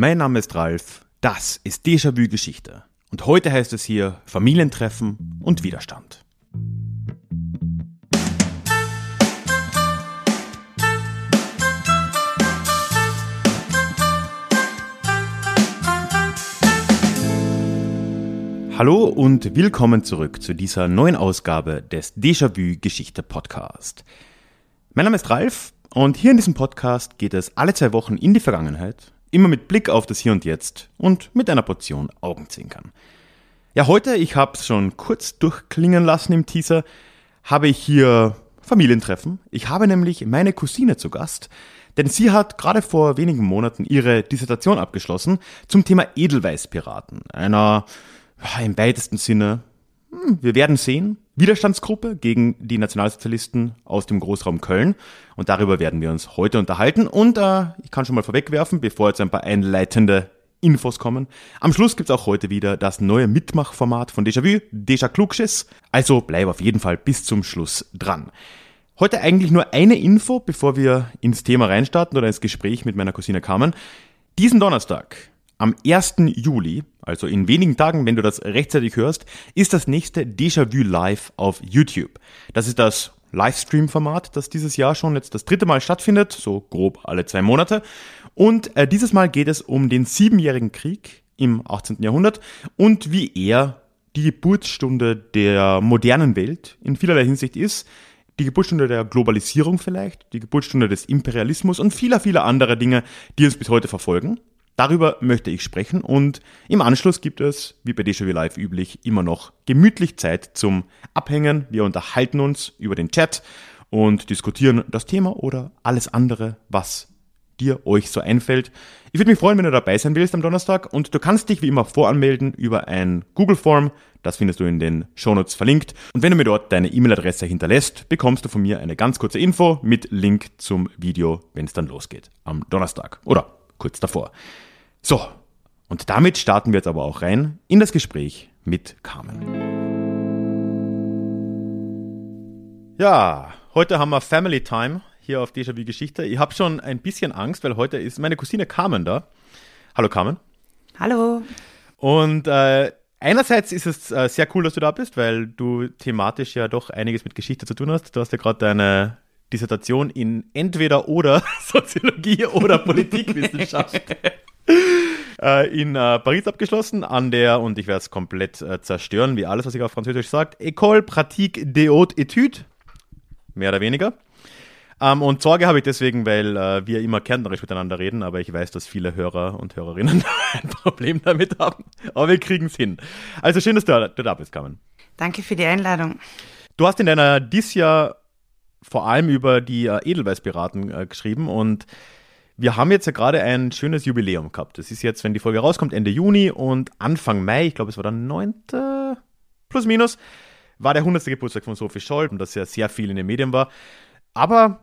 Mein Name ist Ralf, das ist Déjà-vu Geschichte. Und heute heißt es hier Familientreffen und Widerstand. Hallo und willkommen zurück zu dieser neuen Ausgabe des Déjà-vu Geschichte Podcast. Mein Name ist Ralf und hier in diesem Podcast geht es alle zwei Wochen in die Vergangenheit, immer mit Blick auf das Hier und Jetzt und mit einer Portion Augenzwinkern. Ja, heute, ich habe es schon kurz durchklingen lassen im Teaser, habe ich hier Familientreffen. Ich habe nämlich meine Cousine zu Gast, denn sie hat gerade vor wenigen Monaten ihre Dissertation abgeschlossen zum Thema Edelweißpiraten, einer im weitesten Sinne, hm, wir werden sehen, Widerstandsgruppe gegen die Nationalsozialisten aus dem Großraum Köln. Und darüber werden wir uns heute unterhalten. Und äh, ich kann schon mal vorwegwerfen, bevor jetzt ein paar einleitende Infos kommen. Am Schluss gibt's auch heute wieder das neue Mitmachformat von Déjà-vu, Déjà Klugschiss. Also bleib auf jeden Fall bis zum Schluss dran. Heute eigentlich nur eine Info, bevor wir ins Thema reinstarten oder ins Gespräch mit meiner Cousine Carmen. Diesen Donnerstag am 1. Juli, also in wenigen Tagen, wenn du das rechtzeitig hörst, ist das nächste Déjà-vu Live auf YouTube. Das ist das Livestream-Format, das dieses Jahr schon jetzt das dritte Mal stattfindet, so grob alle zwei Monate. Und äh, dieses Mal geht es um den Siebenjährigen Krieg im 18. Jahrhundert und wie er die Geburtsstunde der modernen Welt in vielerlei Hinsicht ist, die Geburtsstunde der Globalisierung vielleicht, die Geburtsstunde des Imperialismus und vieler, vieler anderer Dinge, die uns bis heute verfolgen. Darüber möchte ich sprechen und im Anschluss gibt es, wie bei Déjà-vu Live üblich, immer noch gemütlich Zeit zum Abhängen. Wir unterhalten uns über den Chat und diskutieren das Thema oder alles andere, was dir euch so einfällt. Ich würde mich freuen, wenn du dabei sein willst am Donnerstag und du kannst dich wie immer voranmelden über ein Google Form. Das findest du in den Shownotes verlinkt. Und wenn du mir dort deine E-Mail-Adresse hinterlässt, bekommst du von mir eine ganz kurze Info mit Link zum Video, wenn es dann losgeht am Donnerstag oder kurz davor. So, und damit starten wir jetzt aber auch rein in das Gespräch mit Carmen. Ja, heute haben wir Family Time hier auf Déjà-vu Geschichte. Ich habe schon ein bisschen Angst, weil heute ist meine Cousine Carmen da. Hallo Carmen. Hallo. Und äh, einerseits ist es äh, sehr cool, dass du da bist, weil du thematisch ja doch einiges mit Geschichte zu tun hast. Du hast ja gerade deine Dissertation in entweder oder Soziologie oder Politikwissenschaft in äh, Paris abgeschlossen, an der, und ich werde es komplett äh, zerstören, wie alles, was ich auf Französisch sagt, École Pratique des Hautes Études, mehr oder weniger. Ähm, und Sorge habe ich deswegen, weil äh, wir immer kärntnerisch miteinander reden, aber ich weiß, dass viele Hörer und Hörerinnen ein Problem damit haben. Aber wir kriegen es hin. Also schön, dass du, du da bist, Carmen. Danke für die Einladung. Du hast in deiner Dies Jahr vor allem über die äh, Edelweißpiraten äh, geschrieben und wir haben jetzt ja gerade ein schönes Jubiläum gehabt. Das ist jetzt, wenn die Folge rauskommt, Ende Juni und Anfang Mai, ich glaube, es war der 9. plus minus, war der 100. Geburtstag von Sophie Scholl und das ja sehr viel in den Medien war. Aber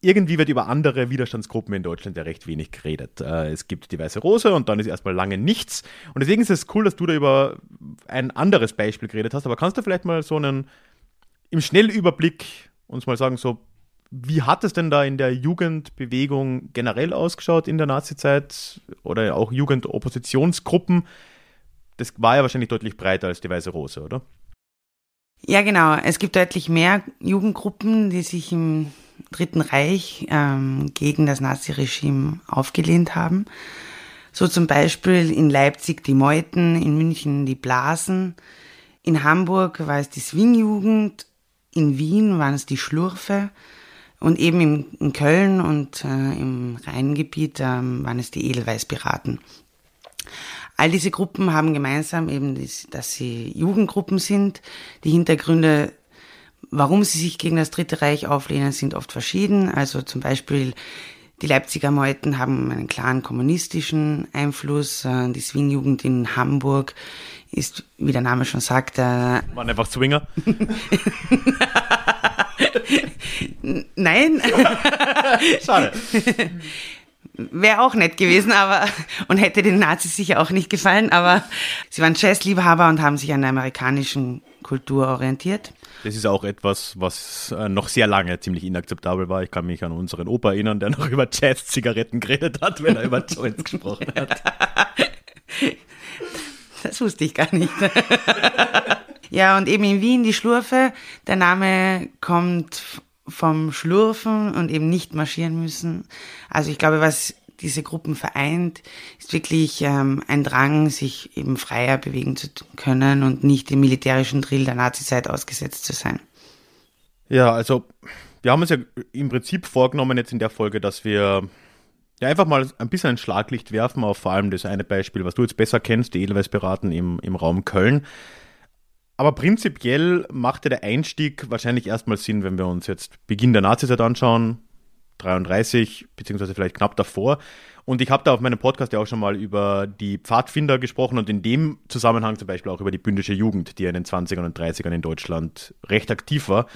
irgendwie wird über andere Widerstandsgruppen in Deutschland ja recht wenig geredet. Äh, es gibt die Weiße Rose und dann ist erstmal lange nichts. Und deswegen ist es cool, dass du da über ein anderes Beispiel geredet hast. Aber kannst du vielleicht mal so einen im Schnellüberblick uns mal sagen, so wie hat es denn da in der Jugendbewegung generell ausgeschaut in der Nazizeit oder auch Jugendoppositionsgruppen? Das war ja wahrscheinlich deutlich breiter als die Weiße Rose, oder? Ja, genau. Es gibt deutlich mehr Jugendgruppen, die sich im Dritten Reich ähm, gegen das Naziregime aufgelehnt haben. So zum Beispiel in Leipzig die Meuten, in München die Blasen, in Hamburg war es die Swingjugend, in Wien waren es die Schlurfe, und eben in, in Köln und äh, im Rheingebiet ähm, waren es die Edelweißpiraten. All diese Gruppen haben gemeinsam eben, dass sie Jugendgruppen sind. Die Hintergründe, warum sie sich gegen das Dritte Reich auflehnen, sind oft verschieden. Also zum Beispiel die Leipziger Meuten haben einen klaren kommunistischen Einfluss. Äh, die Swingjugend in Hamburg ist, wie der Name schon sagt, äh, waren einfach Zwinger. Nein. Schade. Wäre auch nett gewesen, aber und hätte den Nazis sicher auch nicht gefallen, aber sie waren Jazzliebhaber und haben sich an der amerikanischen Kultur orientiert. Das ist auch etwas, was äh, noch sehr lange ziemlich inakzeptabel war. Ich kann mich an unseren Opa erinnern, der noch über Jazz-Zigaretten geredet hat, wenn er über Joints gesprochen hat. Das wusste ich gar nicht. Ja, und eben in Wien die Schlurfe. Der Name kommt vom Schlurfen und eben nicht marschieren müssen. Also ich glaube, was diese Gruppen vereint, ist wirklich ähm, ein Drang, sich eben freier bewegen zu können und nicht dem militärischen Drill der Nazizeit ausgesetzt zu sein. Ja, also wir haben uns ja im Prinzip vorgenommen jetzt in der Folge, dass wir ja einfach mal ein bisschen ein Schlaglicht werfen auf vor allem das eine Beispiel, was du jetzt besser kennst, die Edelweiß-Piraten im, im Raum Köln. Aber prinzipiell machte der Einstieg wahrscheinlich erstmal Sinn, wenn wir uns jetzt Beginn der Nazizeit anschauen, 33, beziehungsweise vielleicht knapp davor. Und ich habe da auf meinem Podcast ja auch schon mal über die Pfadfinder gesprochen und in dem Zusammenhang zum Beispiel auch über die bündische Jugend, die in den 20ern und 30ern in Deutschland recht aktiv war.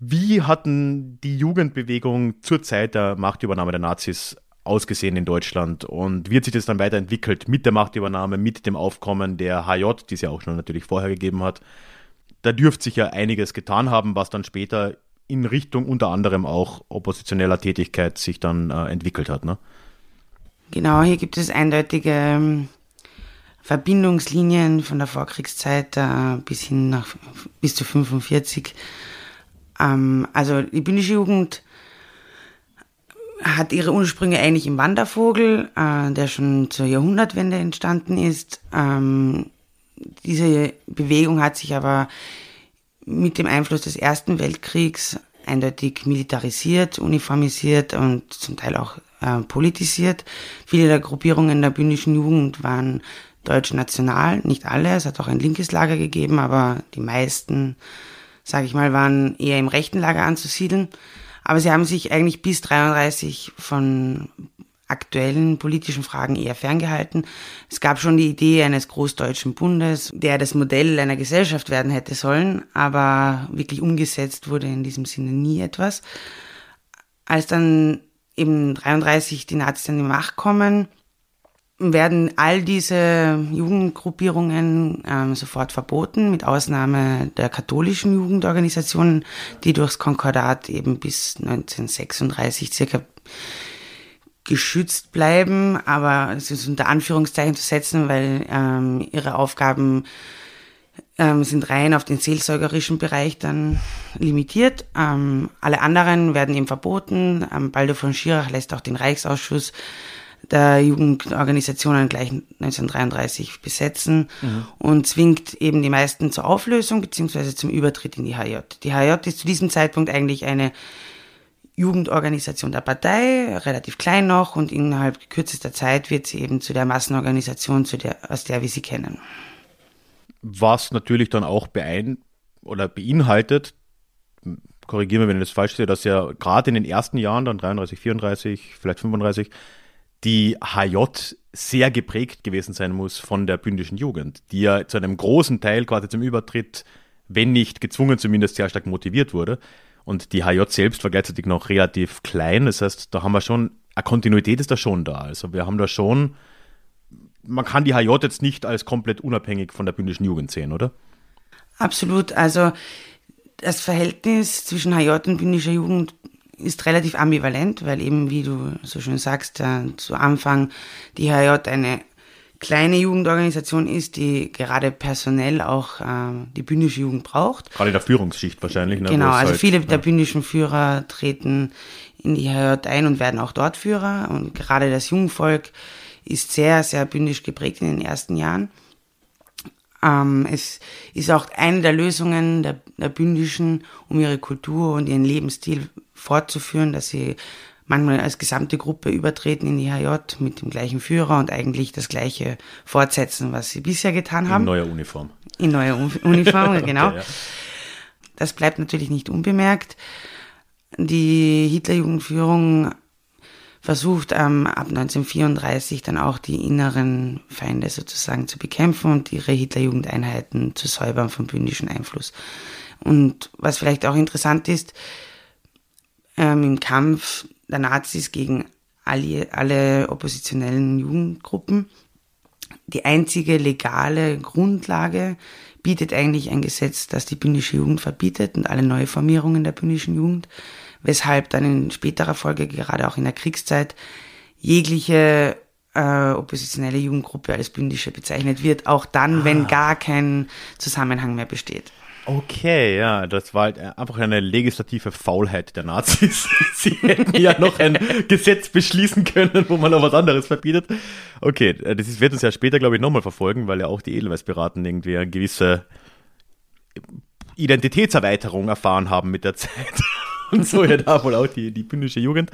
Wie hatten die Jugendbewegung zur Zeit der Machtübernahme der Nazis ausgesehen in Deutschland und wird sich das dann weiterentwickelt mit der Machtübernahme, mit dem Aufkommen der HJ, die es ja auch schon natürlich vorher gegeben hat. Da dürfte sich ja einiges getan haben, was dann später in Richtung unter anderem auch oppositioneller Tätigkeit sich dann äh, entwickelt hat. Ne? Genau, hier gibt es eindeutige ähm, Verbindungslinien von der Vorkriegszeit äh, bis hin nach bis zu 45. Ähm, also die bündische Jugend hat ihre Ursprünge eigentlich im Wandervogel, äh, der schon zur Jahrhundertwende entstanden ist. Ähm, diese Bewegung hat sich aber mit dem Einfluss des Ersten Weltkriegs eindeutig militarisiert, uniformisiert und zum Teil auch äh, politisiert. Viele der Gruppierungen der bündischen Jugend waren deutsch-national, nicht alle, es hat auch ein linkes Lager gegeben, aber die meisten, sage ich mal, waren eher im rechten Lager anzusiedeln. Aber sie haben sich eigentlich bis 33 von aktuellen politischen Fragen eher ferngehalten. Es gab schon die Idee eines großdeutschen Bundes, der das Modell einer Gesellschaft werden hätte sollen, aber wirklich umgesetzt wurde in diesem Sinne nie etwas. Als dann eben 33 die Nazis an die Macht kommen, werden all diese Jugendgruppierungen ähm, sofort verboten, mit Ausnahme der katholischen Jugendorganisationen, die durchs Konkordat eben bis 1936 circa geschützt bleiben, aber es ist unter Anführungszeichen zu setzen, weil ähm, ihre Aufgaben ähm, sind rein auf den seelsorgerischen Bereich dann limitiert. Ähm, alle anderen werden eben verboten. Ähm, Baldo von Schirach lässt auch den Reichsausschuss der Jugendorganisationen gleich 1933 besetzen mhm. und zwingt eben die meisten zur Auflösung beziehungsweise zum Übertritt in die HJ. Die HJ ist zu diesem Zeitpunkt eigentlich eine Jugendorganisation der Partei, relativ klein noch und innerhalb kürzester Zeit wird sie eben zu der Massenorganisation, zu der, aus der wir sie kennen. Was natürlich dann auch beein oder beinhaltet, korrigiere mich, wenn ich das falsch sehe, dass ja gerade in den ersten Jahren, dann 33, 34, vielleicht 35, die HJ sehr geprägt gewesen sein muss von der bündischen Jugend, die ja zu einem großen Teil quasi zum Übertritt, wenn nicht gezwungen, zumindest sehr stark motiviert wurde. Und die HJ selbst war gleichzeitig noch relativ klein. Das heißt, da haben wir schon, eine Kontinuität ist da schon da. Also wir haben da schon, man kann die HJ jetzt nicht als komplett unabhängig von der bündischen Jugend sehen, oder? Absolut. Also das Verhältnis zwischen HJ und bündischer Jugend ist relativ ambivalent, weil eben, wie du so schön sagst, zu Anfang die HJ eine kleine Jugendorganisation ist, die gerade personell auch äh, die bündische Jugend braucht. Gerade in der Führungsschicht wahrscheinlich. Ne? Genau, also halt, viele ja. der bündischen Führer treten in die HJ ein und werden auch dort Führer. Und gerade das Jungvolk ist sehr, sehr bündisch geprägt in den ersten Jahren. Ähm, es ist auch eine der Lösungen der, der Bündischen, um ihre Kultur und ihren Lebensstil fortzuführen, dass sie manchmal als gesamte Gruppe übertreten in die HJ mit dem gleichen Führer und eigentlich das gleiche fortsetzen, was sie bisher getan haben. In neuer Uniform. In neuer Uniform, genau. Okay, ja. Das bleibt natürlich nicht unbemerkt. Die Hitlerjugendführung versucht ähm, ab 1934 dann auch die inneren Feinde sozusagen zu bekämpfen und ihre Hitlerjugendeinheiten zu säubern vom bündischen Einfluss. Und was vielleicht auch interessant ist, ähm, im Kampf der Nazis gegen alle, alle oppositionellen Jugendgruppen. Die einzige legale Grundlage bietet eigentlich ein Gesetz, das die bündische Jugend verbietet und alle Neuformierungen der bündischen Jugend, weshalb dann in späterer Folge, gerade auch in der Kriegszeit, jegliche äh, oppositionelle Jugendgruppe als bündische bezeichnet wird, auch dann, ah. wenn gar kein Zusammenhang mehr besteht. Okay, ja, das war halt einfach eine legislative Faulheit der Nazis. Sie hätten ja noch ein Gesetz beschließen können, wo man noch was anderes verbietet. Okay, äh, das wird uns ja später, glaube ich, nochmal verfolgen, weil ja auch die Edelweißpiraten irgendwie eine gewisse Identitätserweiterung erfahren haben mit der Zeit. Und so ja da wohl auch die, die bündische Jugend.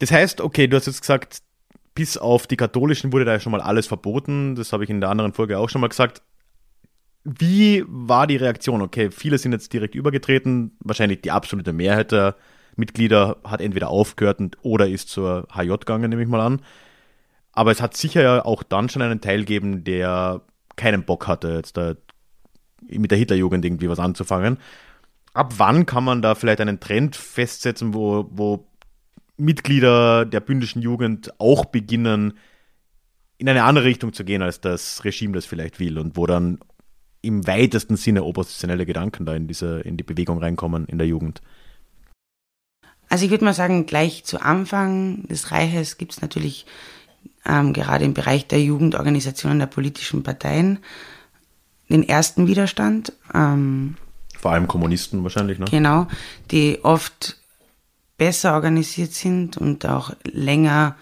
Das heißt, okay, du hast jetzt gesagt, bis auf die katholischen wurde da ja schon mal alles verboten. Das habe ich in der anderen Folge auch schon mal gesagt. Wie war die Reaktion? Okay, viele sind jetzt direkt übergetreten. Wahrscheinlich die absolute Mehrheit der Mitglieder hat entweder aufgehört oder ist zur HJ gegangen, nehme ich mal an. Aber es hat sicher ja auch dann schon einen Teil gegeben, der keinen Bock hatte, jetzt da mit der Hitlerjugend irgendwie was anzufangen. Ab wann kann man da vielleicht einen Trend festsetzen, wo, wo Mitglieder der bündischen Jugend auch beginnen, in eine andere Richtung zu gehen, als das Regime das vielleicht will und wo dann im weitesten Sinne oppositionelle Gedanken da in diese, in die Bewegung reinkommen in der Jugend? Also ich würde mal sagen, gleich zu Anfang des Reiches gibt es natürlich ähm, gerade im Bereich der Jugendorganisationen der politischen Parteien den ersten Widerstand. Ähm, Vor allem Kommunisten wahrscheinlich, ne? Genau, die oft besser organisiert sind und auch länger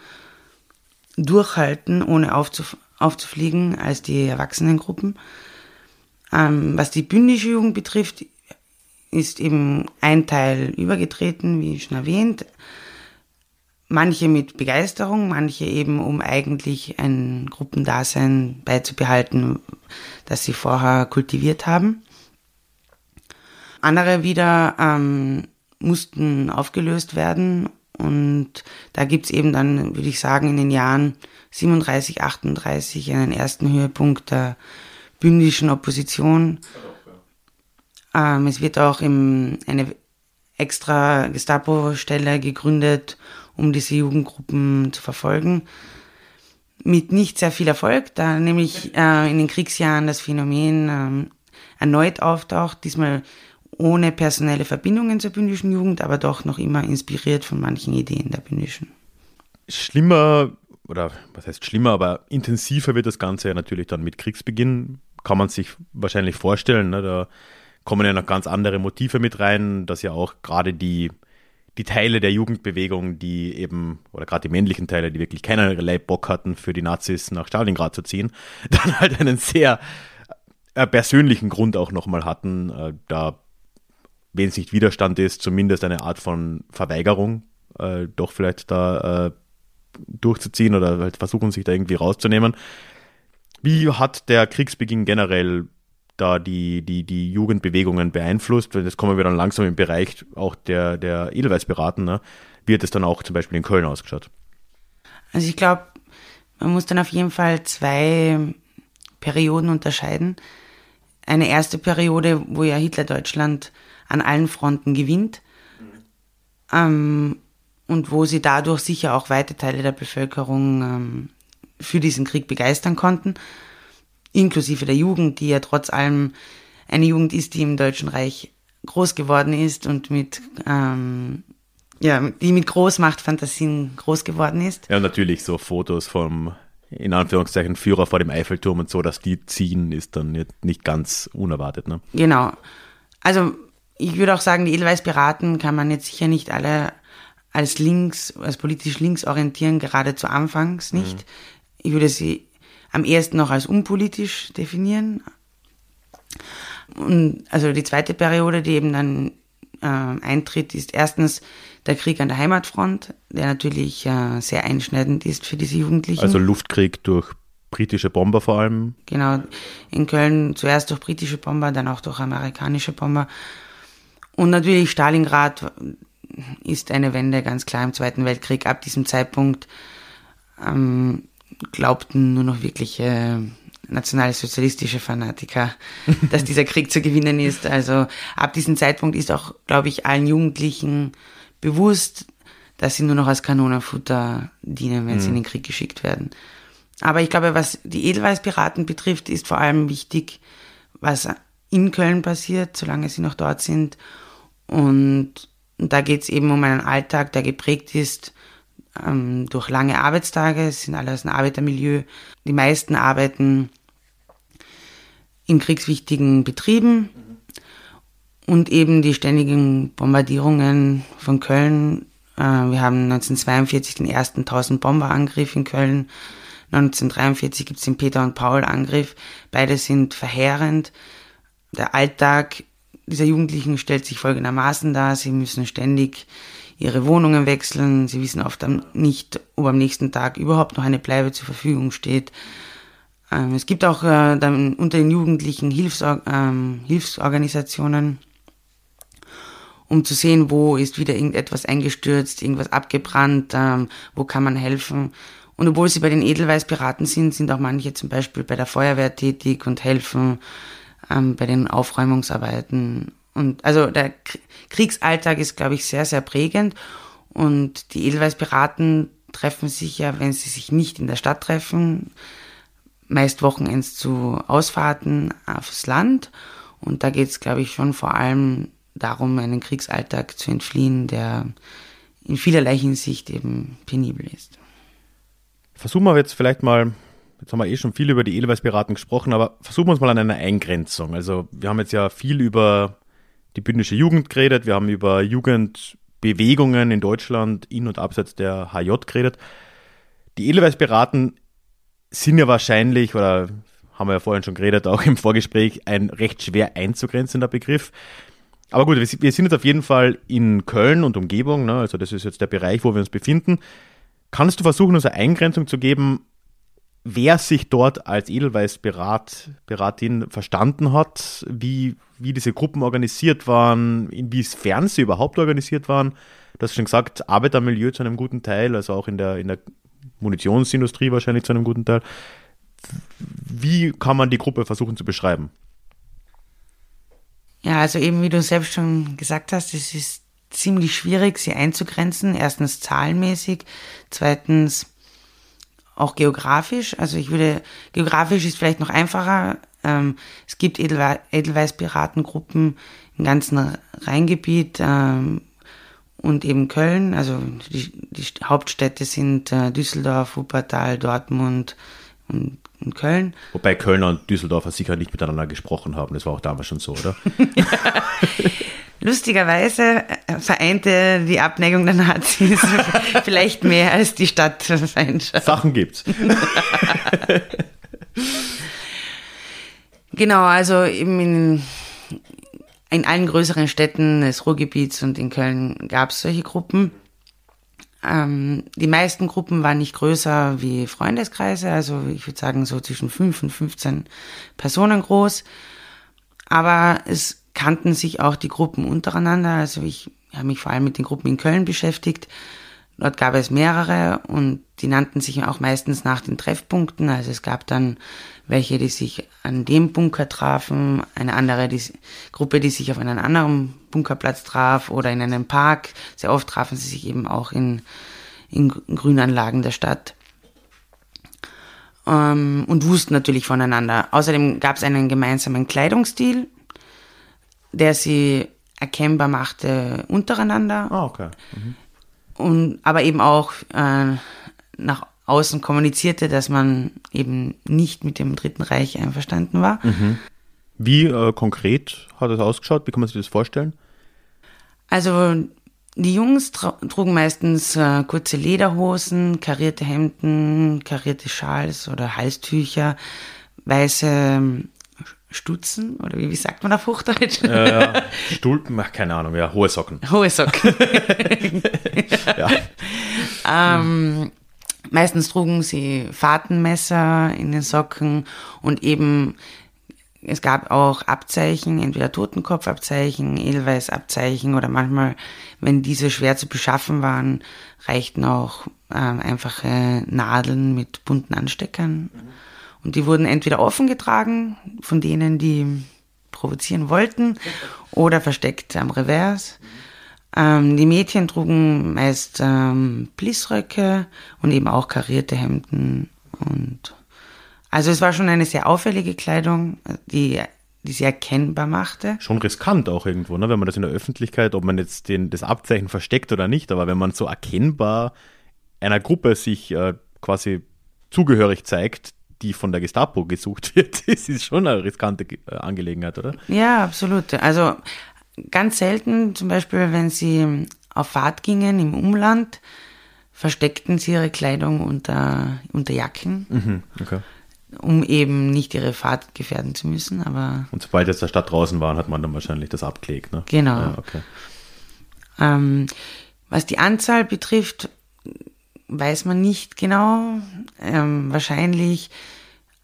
durchhalten, ohne aufzuf aufzufliegen als die Erwachsenengruppen. Ähm, was die bündische Jugend betrifft, ist eben ein Teil übergetreten, wie schon erwähnt. Manche mit Begeisterung, manche eben, um eigentlich ein Gruppendasein beizubehalten, das sie vorher kultiviert haben. Andere wieder ähm, mussten aufgelöst werden und da gibt's eben dann, würde ich sagen, in den Jahren 37, 38 einen ersten Höhepunkt der bündischen Opposition. Ähm, es wird auch im, eine extra Gestapo-Stelle gegründet, um diese Jugendgruppen zu verfolgen. Mit nicht sehr viel Erfolg, da nämlich äh, in den Kriegsjahren das Phänomen ähm, erneut auftaucht, diesmal ohne personelle Verbindungen zur bündischen Jugend, aber doch noch immer inspiriert von manchen Ideen der bündischen. Schlimmer, oder was heißt schlimmer, aber intensiver wird das Ganze ja natürlich dann mit Kriegsbeginn kann man sich wahrscheinlich vorstellen. Ne? Da kommen ja noch ganz andere Motive mit rein, dass ja auch gerade die, die Teile der Jugendbewegung, die eben, oder gerade die männlichen Teile, die wirklich keinerlei Bock hatten, für die Nazis nach Stalingrad zu ziehen, dann halt einen sehr äh, persönlichen Grund auch nochmal hatten, äh, da, wenn es nicht Widerstand ist, zumindest eine Art von Verweigerung, äh, doch vielleicht da äh, durchzuziehen oder halt versuchen, sich da irgendwie rauszunehmen. Wie hat der Kriegsbeginn generell da die, die, die Jugendbewegungen beeinflusst? Jetzt kommen wir dann langsam im Bereich auch der, der Edelweißpiraten. Ne? Wie hat es dann auch zum Beispiel in Köln ausgeschaut? Also ich glaube, man muss dann auf jeden Fall zwei Perioden unterscheiden. Eine erste Periode, wo ja Hitler Deutschland an allen Fronten gewinnt ähm, und wo sie dadurch sicher auch weite Teile der Bevölkerung ähm, für diesen Krieg begeistern konnten, inklusive der Jugend, die ja trotz allem eine Jugend ist, die im Deutschen Reich groß geworden ist und mit ähm, ja, die mit Großmachtfantasien groß geworden ist. Ja, natürlich so Fotos vom in Anführungszeichen Führer vor dem Eiffelturm und so, dass die ziehen, ist dann nicht ganz unerwartet. Ne? Genau. Also ich würde auch sagen, die Edelweiß Piraten kann man jetzt sicher nicht alle als links, als politisch links orientieren, gerade zu Anfangs nicht. Mhm ich würde sie am ehesten noch als unpolitisch definieren. Und also die zweite Periode, die eben dann äh, eintritt, ist erstens der Krieg an der Heimatfront, der natürlich äh, sehr einschneidend ist für diese Jugendlichen. Also Luftkrieg durch britische Bomber vor allem? Genau, in Köln zuerst durch britische Bomber, dann auch durch amerikanische Bomber. Und natürlich Stalingrad ist eine Wende ganz klar im Zweiten Weltkrieg. Ab diesem Zeitpunkt ähm, glaubten nur noch wirkliche nationalsozialistische Fanatiker, dass dieser Krieg zu gewinnen ist. Also ab diesem Zeitpunkt ist auch, glaube ich, allen Jugendlichen bewusst, dass sie nur noch als Kanonenfutter dienen, wenn mhm. sie in den Krieg geschickt werden. Aber ich glaube, was die Edelweißpiraten betrifft, ist vor allem wichtig, was in Köln passiert, solange sie noch dort sind. Und da geht es eben um einen Alltag, der geprägt ist ähm, durch lange Arbeitstage. Es sind alles ein Arbeitermilieu. Die meisten arbeiten in kriegswichtigen Betrieben und eben die ständigen Bombardierungen von Köln. Äh, wir haben 1942 den ersten 1000 Bomberangriff in Köln. 1943 gibt es den Peter und Paul Angriff. Beide sind verheerend. Der Alltag dieser Jugendlichen stellt sich folgendermaßen dar. Sie müssen ständig ihre Wohnungen wechseln. Sie wissen oft nicht, ob am nächsten Tag überhaupt noch eine Bleibe zur Verfügung steht. Ähm, es gibt auch äh, dann unter den Jugendlichen Hilfsor ähm, Hilfsorganisationen, um zu sehen, wo ist wieder irgendetwas eingestürzt, irgendwas abgebrannt, ähm, wo kann man helfen. Und obwohl sie bei den Edelweißpiraten sind, sind auch manche zum Beispiel bei der Feuerwehr tätig und helfen ähm, bei den Aufräumungsarbeiten. Und also der Kriegsalltag ist, glaube ich, sehr, sehr prägend. Und die Edelweißpiraten treffen sich ja, wenn sie sich nicht in der Stadt treffen, meist Wochenends zu Ausfahrten aufs Land. Und da geht es, glaube ich, schon vor allem darum, einen Kriegsalltag zu entfliehen, der in vielerlei Hinsicht eben penibel ist. Versuchen wir jetzt vielleicht mal, jetzt haben wir eh schon viel über die Edelweißpiraten gesprochen, aber versuchen wir uns mal an einer Eingrenzung. Also wir haben jetzt ja viel über die bündnische Jugend geredet, wir haben über Jugendbewegungen in Deutschland in und abseits der HJ geredet. Die Edelweißpiraten sind ja wahrscheinlich, oder haben wir ja vorhin schon geredet, auch im Vorgespräch, ein recht schwer einzugrenzender Begriff. Aber gut, wir sind jetzt auf jeden Fall in Köln und Umgebung, ne? also das ist jetzt der Bereich, wo wir uns befinden. Kannst du versuchen, uns eine Eingrenzung zu geben, wer sich dort als Edelweiß-Beratin verstanden hat, wie, wie diese Gruppen organisiert waren, inwiefern sie überhaupt organisiert waren? Du hast schon gesagt, Arbeitermilieu zu einem guten Teil, also auch in der, in der Munitionsindustrie wahrscheinlich zu einem guten Teil. Wie kann man die Gruppe versuchen zu beschreiben? Ja, also eben wie du selbst schon gesagt hast, es ist ziemlich schwierig, sie einzugrenzen. Erstens zahlenmäßig, zweitens auch geografisch. Also ich würde, geografisch ist vielleicht noch einfacher. Ähm, es gibt Edelwe Edelweiß-Piratengruppen im ganzen Rheingebiet ähm, und eben Köln. Also die, die Hauptstädte sind äh, Düsseldorf, Wuppertal, Dortmund und, und Köln. Wobei Kölner und Düsseldorfer sicher nicht miteinander gesprochen haben. Das war auch damals schon so, oder? Lustigerweise äh, vereinte die Abneigung der Nazis vielleicht mehr als die Stadtfeindschaft. Sachen gibt's. genau, also eben in, in allen größeren Städten des Ruhrgebiets und in Köln gab es solche Gruppen. Ähm, die meisten Gruppen waren nicht größer wie Freundeskreise, also ich würde sagen so zwischen 5 und 15 Personen groß. Aber es kannten sich auch die Gruppen untereinander. Also ich habe mich vor allem mit den Gruppen in Köln beschäftigt. Dort gab es mehrere und die nannten sich auch meistens nach den Treffpunkten. Also es gab dann welche, die sich an dem Bunker trafen, eine andere die, Gruppe, die sich auf einem anderen Bunkerplatz traf oder in einem Park. Sehr oft trafen sie sich eben auch in, in Grünanlagen der Stadt ähm, und wussten natürlich voneinander. Außerdem gab es einen gemeinsamen Kleidungsstil, der sie erkennbar machte untereinander. Ah, okay. Mhm. Und, aber eben auch äh, nach außen kommunizierte, dass man eben nicht mit dem Dritten Reich einverstanden war. Mhm. Wie äh, konkret hat das ausgeschaut? Wie kann man sich das vorstellen? Also die Jungs trugen meistens äh, kurze Lederhosen, karierte Hemden, karierte Schals oder Halstücher, weiße Stutzen oder wie, sagt man auf Hochdeutsch? Ja. Stulpen, ach, keine Ahnung, ja, hohe Socken. Hohe Socken. ja. Ähm, meistens trugen sie Fahrtenmesser in den Socken und eben es gab auch Abzeichen, entweder Totenkopfabzeichen, Edelweißabzeichen oder manchmal, wenn diese schwer zu beschaffen waren, reichten auch äh, einfache Nadeln mit bunten Ansteckern. Mhm. Und die wurden entweder offen getragen von denen, die provozieren wollten, oder versteckt am Revers. Ähm, die Mädchen trugen meist ähm, Plissröcke und eben auch karierte Hemden und also es war schon eine sehr auffällige Kleidung, die die sie erkennbar machte. Schon riskant auch irgendwo, ne? wenn man das in der Öffentlichkeit, ob man jetzt den, das Abzeichen versteckt oder nicht, aber wenn man so erkennbar einer Gruppe sich äh, quasi zugehörig zeigt, die von der Gestapo gesucht wird, das ist schon eine riskante äh, Angelegenheit, oder? Ja, absolut. Also ganz selten, zum Beispiel, wenn sie auf Fahrt gingen im Umland, versteckten sie ihre Kleidung unter, unter Jacken. Mhm, okay um eben nicht ihre Fahrt gefährden zu müssen. Aber und sobald jetzt der Stadt draußen waren, hat man dann wahrscheinlich das abgelegt. Ne? Genau. Ja, okay. ähm, was die Anzahl betrifft, weiß man nicht genau. Ähm, wahrscheinlich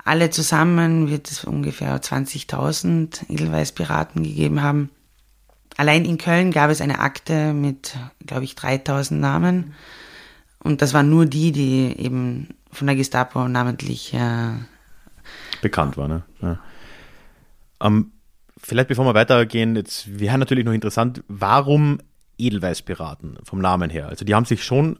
alle zusammen wird es ungefähr 20.000 Edelweiß-Piraten gegeben haben. Allein in Köln gab es eine Akte mit, glaube ich, 3.000 Namen. Und das waren nur die, die eben von der Gestapo namentlich äh, bekannt war. Ne? Ja. Ähm, vielleicht bevor wir weitergehen, jetzt wäre natürlich noch interessant, warum Edelweißpiraten vom Namen her? Also die haben sich schon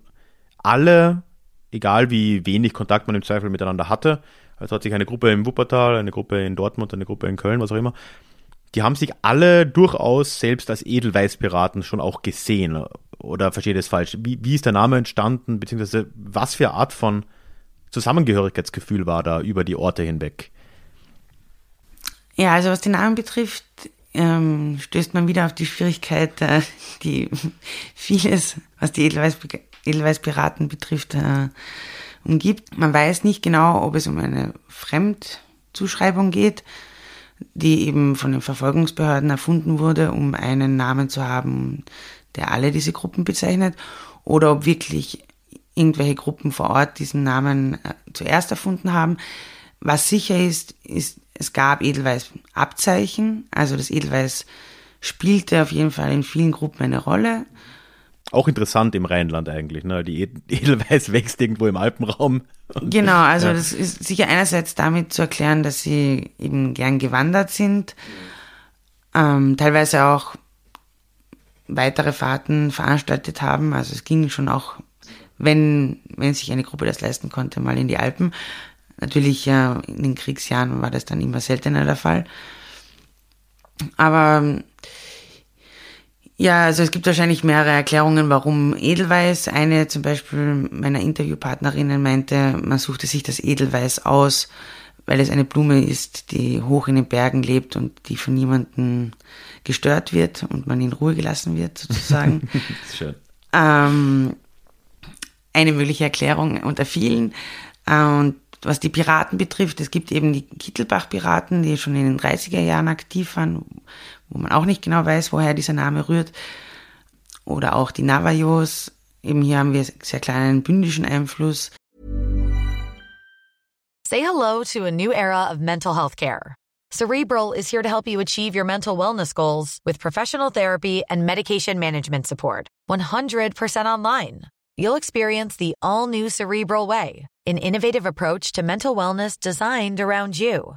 alle, egal wie wenig Kontakt man im Zweifel miteinander hatte, also hat sich eine Gruppe im Wuppertal, eine Gruppe in Dortmund, eine Gruppe in Köln, was auch immer, die haben sich alle durchaus selbst als Edelweißpiraten schon auch gesehen. Oder verstehe das falsch? Wie, wie ist der Name entstanden, beziehungsweise was für Art von Zusammengehörigkeitsgefühl war da über die Orte hinweg? Ja, also was den Namen betrifft, ähm, stößt man wieder auf die Schwierigkeit, äh, die vieles, was die Edelweiß, Edelweißpiraten betrifft, äh, umgibt. Man weiß nicht genau, ob es um eine Fremdzuschreibung geht, die eben von den Verfolgungsbehörden erfunden wurde, um einen Namen zu haben, der alle diese Gruppen bezeichnet, oder ob wirklich irgendwelche Gruppen vor Ort diesen Namen äh, zuerst erfunden haben. Was sicher ist, ist, es gab Edelweiß-Abzeichen, also das Edelweiß spielte auf jeden Fall in vielen Gruppen eine Rolle. Auch interessant im Rheinland eigentlich, ne? Die Edelweiß wächst irgendwo im Alpenraum. Genau, also ja. das ist sicher einerseits damit zu erklären, dass sie eben gern gewandert sind, ähm, teilweise auch weitere Fahrten veranstaltet haben. Also es ging schon auch wenn, wenn sich eine Gruppe das leisten konnte, mal in die Alpen. Natürlich ja, in den Kriegsjahren war das dann immer seltener der Fall. Aber ja, also es gibt wahrscheinlich mehrere Erklärungen, warum Edelweiß. Eine zum Beispiel meiner Interviewpartnerinnen meinte, man suchte sich das Edelweiß aus, weil es eine Blume ist, die hoch in den Bergen lebt und die von niemandem gestört wird und man in Ruhe gelassen wird, sozusagen. Schön. Ähm, eine mögliche Erklärung unter vielen. Äh, und was die Piraten betrifft, es gibt eben die Kittelbach-Piraten, die schon in den 30er Jahren aktiv waren, wo man auch nicht genau weiß, woher dieser Name rührt. Oder auch die Navajos. Eben hier haben wir sehr kleinen bündischen Einfluss. Say hello to a new era of mental health care. Cerebral is here to help you achieve your mental wellness goals with professional therapy and medication management support. 100% online. you'll experience the all new Cerebral Way, an innovative approach to mental wellness designed around you.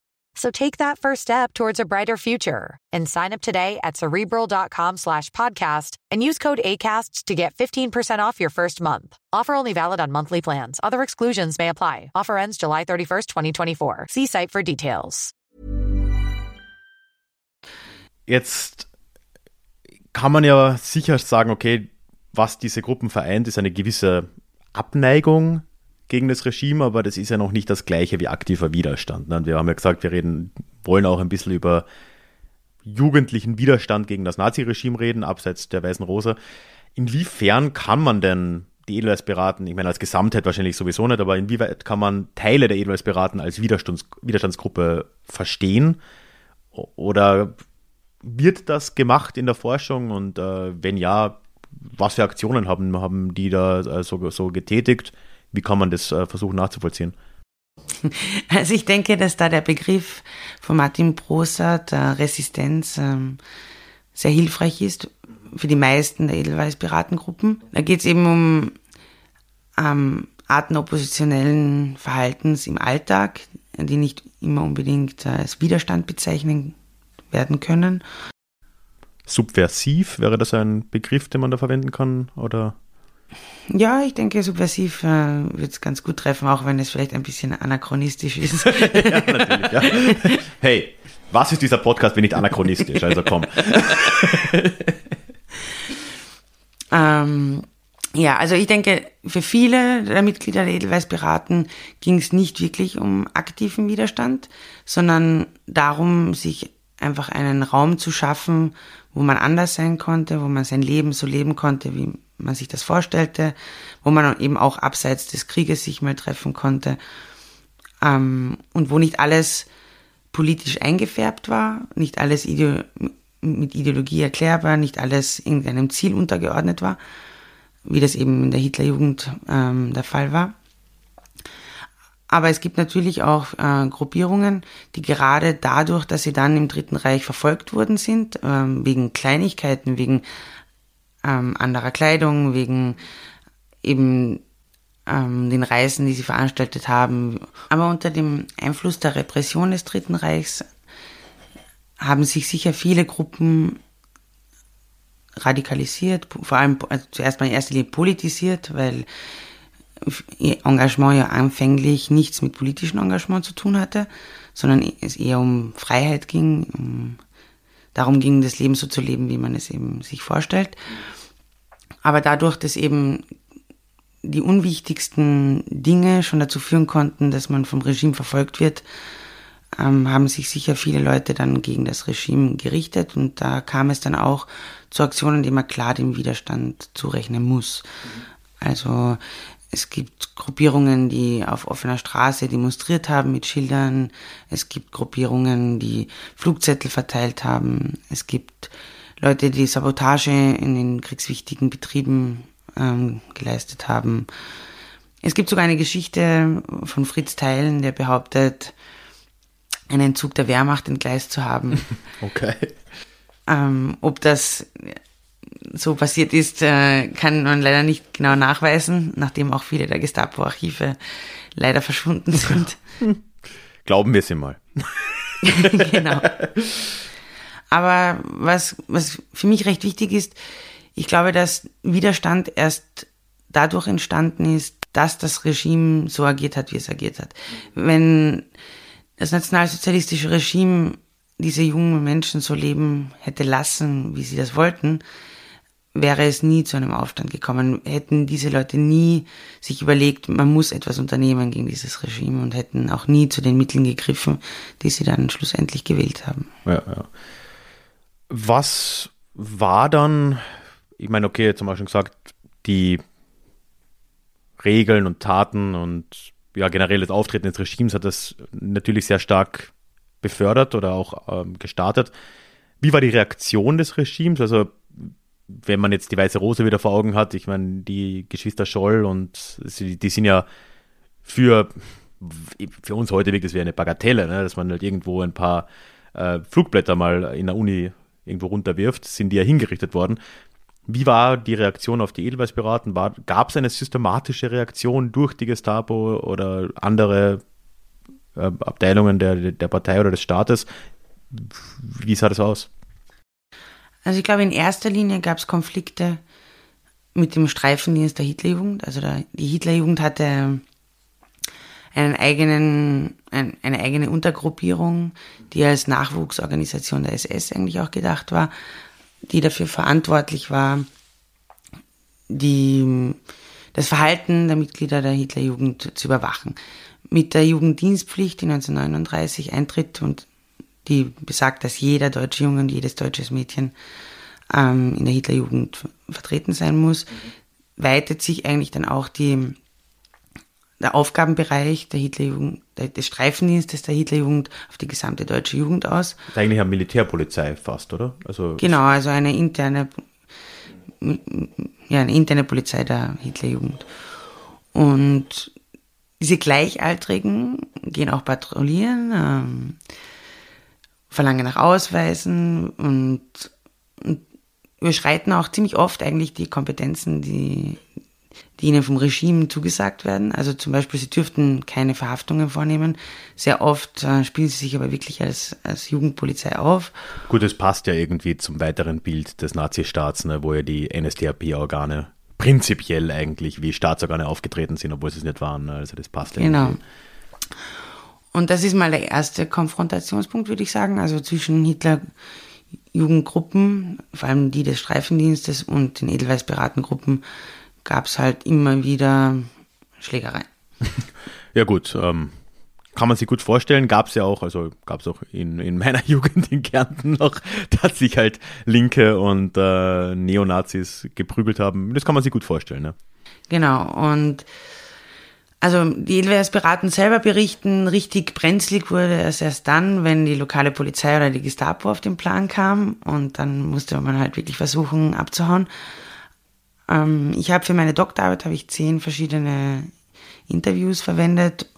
So take that first step towards a brighter future and sign up today at cerebral.com slash podcast and use code ACasts to get 15% off your first month. Offer only valid on monthly plans. Other exclusions may apply. Offer ends July 31st, 2024. See site for details. Jetzt kann man ja sicher sagen, okay, was diese Gruppen vereint, ist eine gewisse Abneigung gegen das Regime, aber das ist ja noch nicht das gleiche wie aktiver Widerstand. Ne? Wir haben ja gesagt, wir reden, wollen auch ein bisschen über jugendlichen Widerstand gegen das Naziregime reden, abseits der Weißen Rose. Inwiefern kann man denn die Edelweißpiraten, ich meine als Gesamtheit wahrscheinlich sowieso nicht, aber inwieweit kann man Teile der Edelweißpiraten als Widerstands Widerstandsgruppe verstehen? Oder wird das gemacht in der Forschung und äh, wenn ja, was für Aktionen haben, haben die da äh, so, so getätigt? Wie kann man das äh, versuchen nachzuvollziehen? Also ich denke, dass da der Begriff von Martin Prosa der Resistenz ähm, sehr hilfreich ist für die meisten der Edelweiß-Piratengruppen. Da geht es eben um ähm, Arten oppositionellen Verhaltens im Alltag, die nicht immer unbedingt als Widerstand bezeichnen werden können. Subversiv, wäre das ein Begriff, den man da verwenden kann? Oder? Ja, ich denke, subversiv äh, wird es ganz gut treffen, auch wenn es vielleicht ein bisschen anachronistisch ist. ja, natürlich, ja. Hey, was ist dieser Podcast, wenn nicht anachronistisch? Also komm. ähm, ja, also ich denke, für viele der Mitglieder der Edelweiß beraten ging es nicht wirklich um aktiven Widerstand, sondern darum, sich einfach einen Raum zu schaffen, wo man anders sein konnte, wo man sein Leben so leben konnte, wie man sich das vorstellte, wo man eben auch abseits des Krieges sich mal treffen konnte ähm, und wo nicht alles politisch eingefärbt war, nicht alles Ide mit Ideologie erklärbar, nicht alles irgendeinem Ziel untergeordnet war, wie das eben in der Hitlerjugend ähm, der Fall war. Aber es gibt natürlich auch äh, Gruppierungen, die gerade dadurch, dass sie dann im Dritten Reich verfolgt worden sind, ähm, wegen Kleinigkeiten, wegen ähm, anderer Kleidung, wegen eben ähm, den Reisen, die sie veranstaltet haben. Aber unter dem Einfluss der Repression des Dritten Reichs haben sich sicher viele Gruppen radikalisiert, vor allem also zuerst mal in erster Linie politisiert, weil ihr Engagement ja anfänglich nichts mit politischem Engagement zu tun hatte, sondern es eher um Freiheit ging, um darum ging, das Leben so zu leben, wie man es eben sich vorstellt. Aber dadurch, dass eben die unwichtigsten Dinge schon dazu führen konnten, dass man vom Regime verfolgt wird, ähm, haben sich sicher viele Leute dann gegen das Regime gerichtet und da kam es dann auch zu Aktionen, die man klar dem Widerstand zurechnen muss. Also es gibt Gruppierungen, die auf offener Straße demonstriert haben mit Schildern. Es gibt Gruppierungen, die Flugzettel verteilt haben. Es gibt Leute, die Sabotage in den kriegswichtigen Betrieben ähm, geleistet haben. Es gibt sogar eine Geschichte von Fritz Theilen, der behauptet, einen Zug der Wehrmacht entgleist zu haben. Okay. Ähm, ob das so passiert ist, äh, kann man leider nicht genau nachweisen, nachdem auch viele der Gestapo-Archive leider verschwunden sind. Glauben wir sie mal. genau. Aber was, was für mich recht wichtig ist, ich glaube, dass Widerstand erst dadurch entstanden ist, dass das Regime so agiert hat, wie es agiert hat. Wenn das nationalsozialistische Regime diese jungen Menschen so leben hätte lassen, wie sie das wollten, wäre es nie zu einem Aufstand gekommen. Hätten diese Leute nie sich überlegt, man muss etwas unternehmen gegen dieses Regime und hätten auch nie zu den Mitteln gegriffen, die sie dann schlussendlich gewählt haben. Ja, ja. Was war dann, ich meine, okay, jetzt haben wir schon gesagt, die Regeln und Taten und ja, generell das Auftreten des Regimes hat das natürlich sehr stark befördert oder auch ähm, gestartet. Wie war die Reaktion des Regimes? Also wenn man jetzt die Weiße Rose wieder vor Augen hat, ich meine, die Geschwister Scholl und sie, die sind ja für, für uns heute wirkt das wie eine Bagatelle, ne? dass man halt irgendwo ein paar äh, Flugblätter mal in der Uni irgendwo runterwirft, sind die ja hingerichtet worden. Wie war die Reaktion auf die Edelweißpiraten? Gab es eine systematische Reaktion durch die Gestapo oder andere äh, Abteilungen der, der Partei oder des Staates? Wie sah das aus? Also ich glaube, in erster Linie gab es Konflikte mit dem Streifendienst der Hitlerjugend. Also der, die Hitlerjugend hatte einen eigenen, ein, eine eigene Untergruppierung, die als Nachwuchsorganisation der SS eigentlich auch gedacht war, die dafür verantwortlich war, die, das Verhalten der Mitglieder der Hitlerjugend zu überwachen. Mit der Jugenddienstpflicht, die 1939 eintritt und die besagt, dass jeder deutsche Junge und jedes deutsches Mädchen ähm, in der Hitlerjugend vertreten sein muss, mhm. weitet sich eigentlich dann auch die, der Aufgabenbereich der Hitlerjugend, des Streifendienstes der Hitlerjugend auf die gesamte deutsche Jugend aus. Das ist eigentlich eine Militärpolizei fast, oder? Also genau, also eine interne, ja, eine interne Polizei der Hitlerjugend. Und diese Gleichaltrigen gehen auch patrouillieren, ähm, verlangen nach Ausweisen und, und überschreiten auch ziemlich oft eigentlich die Kompetenzen, die, die ihnen vom Regime zugesagt werden. Also zum Beispiel, sie dürften keine Verhaftungen vornehmen. Sehr oft äh, spielen sie sich aber wirklich als, als Jugendpolizei auf. Gut, es passt ja irgendwie zum weiteren Bild des Nazistaats, ne, wo ja die NSDAP-Organe prinzipiell eigentlich wie Staatsorgane aufgetreten sind, obwohl sie es nicht waren. Also das passt ja. Genau. Und das ist mal der erste Konfrontationspunkt, würde ich sagen, also zwischen Hitler Jugendgruppen, vor allem die des Streifendienstes und den Edelweiß-Piratengruppen, gab es halt immer wieder Schlägereien. Ja gut, ähm, kann man sich gut vorstellen, gab es ja auch, also gab es auch in, in meiner Jugend in Kärnten noch, dass sich halt Linke und äh, Neonazis geprügelt haben. Das kann man sich gut vorstellen, ne? Genau, und also die Edelweiß-Piraten selber berichten, richtig brenzlig wurde es erst dann, wenn die lokale Polizei oder die Gestapo auf den Plan kam und dann musste man halt wirklich versuchen abzuhauen. Ähm, ich habe für meine Doktorarbeit habe ich zehn verschiedene Interviews verwendet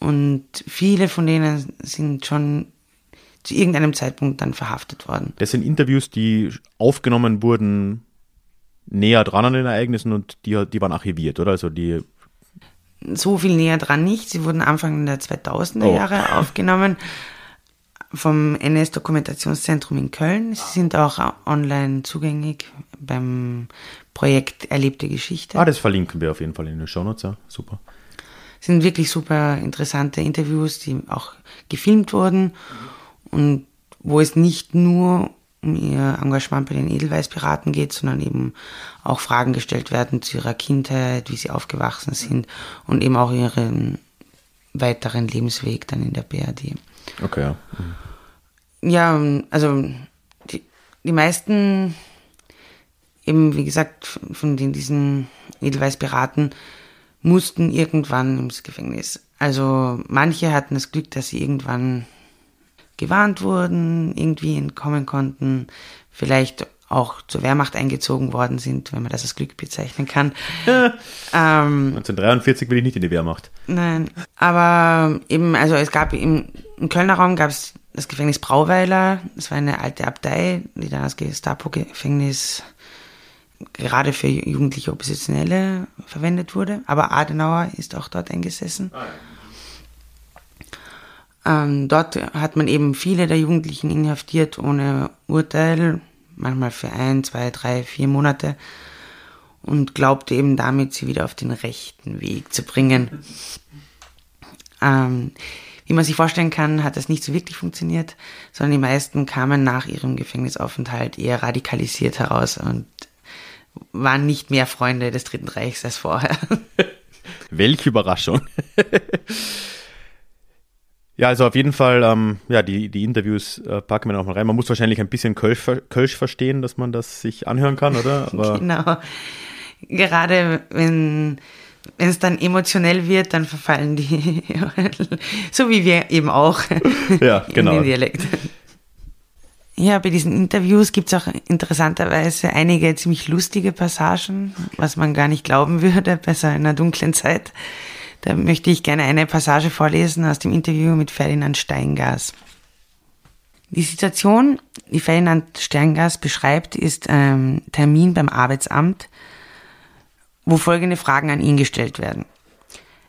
und viele von denen sind schon zu irgendeinem Zeitpunkt dann verhaftet worden. Das sind Interviews, die aufgenommen wurden näher dran an den Ereignissen und die, die waren archiviert, oder? Also die so viel näher dran nicht. Sie wurden Anfang der 2000er oh. Jahre aufgenommen vom NS-Dokumentationszentrum in Köln. Sie sind auch online zugänglich beim Projekt Erlebte Geschichte. Ah, das verlinken wir auf jeden Fall in den Shownotes, ja, super. sind wirklich super interessante Interviews, die auch gefilmt wurden und wo es nicht nur um ihr Engagement bei den Edelweißpiraten geht, sondern eben auch Fragen gestellt werden zu ihrer Kindheit, wie sie aufgewachsen sind und eben auch ihren weiteren Lebensweg dann in der BRD. Okay, ja. Mhm. Ja, also die, die meisten eben, wie gesagt, von den, diesen Edelweißpiraten mussten irgendwann ins Gefängnis. Also manche hatten das Glück, dass sie irgendwann gewarnt wurden, irgendwie entkommen konnten, vielleicht auch zur Wehrmacht eingezogen worden sind, wenn man das als Glück bezeichnen kann. ähm, 1943 will ich nicht in die Wehrmacht. Nein, aber eben, also es gab im, im Kölner Raum gab es das Gefängnis Brauweiler, das war eine alte Abtei, die dann als Gestapo-Gefängnis gerade für jugendliche Oppositionelle verwendet wurde. Aber Adenauer ist auch dort eingesessen. Ah, ja. Ähm, dort hat man eben viele der Jugendlichen inhaftiert ohne Urteil, manchmal für ein, zwei, drei, vier Monate und glaubte eben damit, sie wieder auf den rechten Weg zu bringen. Ähm, wie man sich vorstellen kann, hat das nicht so wirklich funktioniert, sondern die meisten kamen nach ihrem Gefängnisaufenthalt eher radikalisiert heraus und waren nicht mehr Freunde des Dritten Reichs als vorher. Welche Überraschung. ja, also auf jeden Fall, ähm, ja, die, die Interviews äh, packen wir noch mal rein. Man muss wahrscheinlich ein bisschen Kölsch, Kölsch verstehen, dass man das sich anhören kann, oder? Aber genau. Gerade wenn wenn es dann emotionell wird, dann verfallen die, so wie wir eben auch ja, genau. in den Dialekt. Ja, bei diesen Interviews gibt es auch interessanterweise einige ziemlich lustige Passagen, was man gar nicht glauben würde bei so einer dunklen Zeit. Da möchte ich gerne eine Passage vorlesen aus dem Interview mit Ferdinand Steingas. Die Situation, die Ferdinand Steingas beschreibt, ist ein Termin beim Arbeitsamt, wo folgende Fragen an ihn gestellt werden.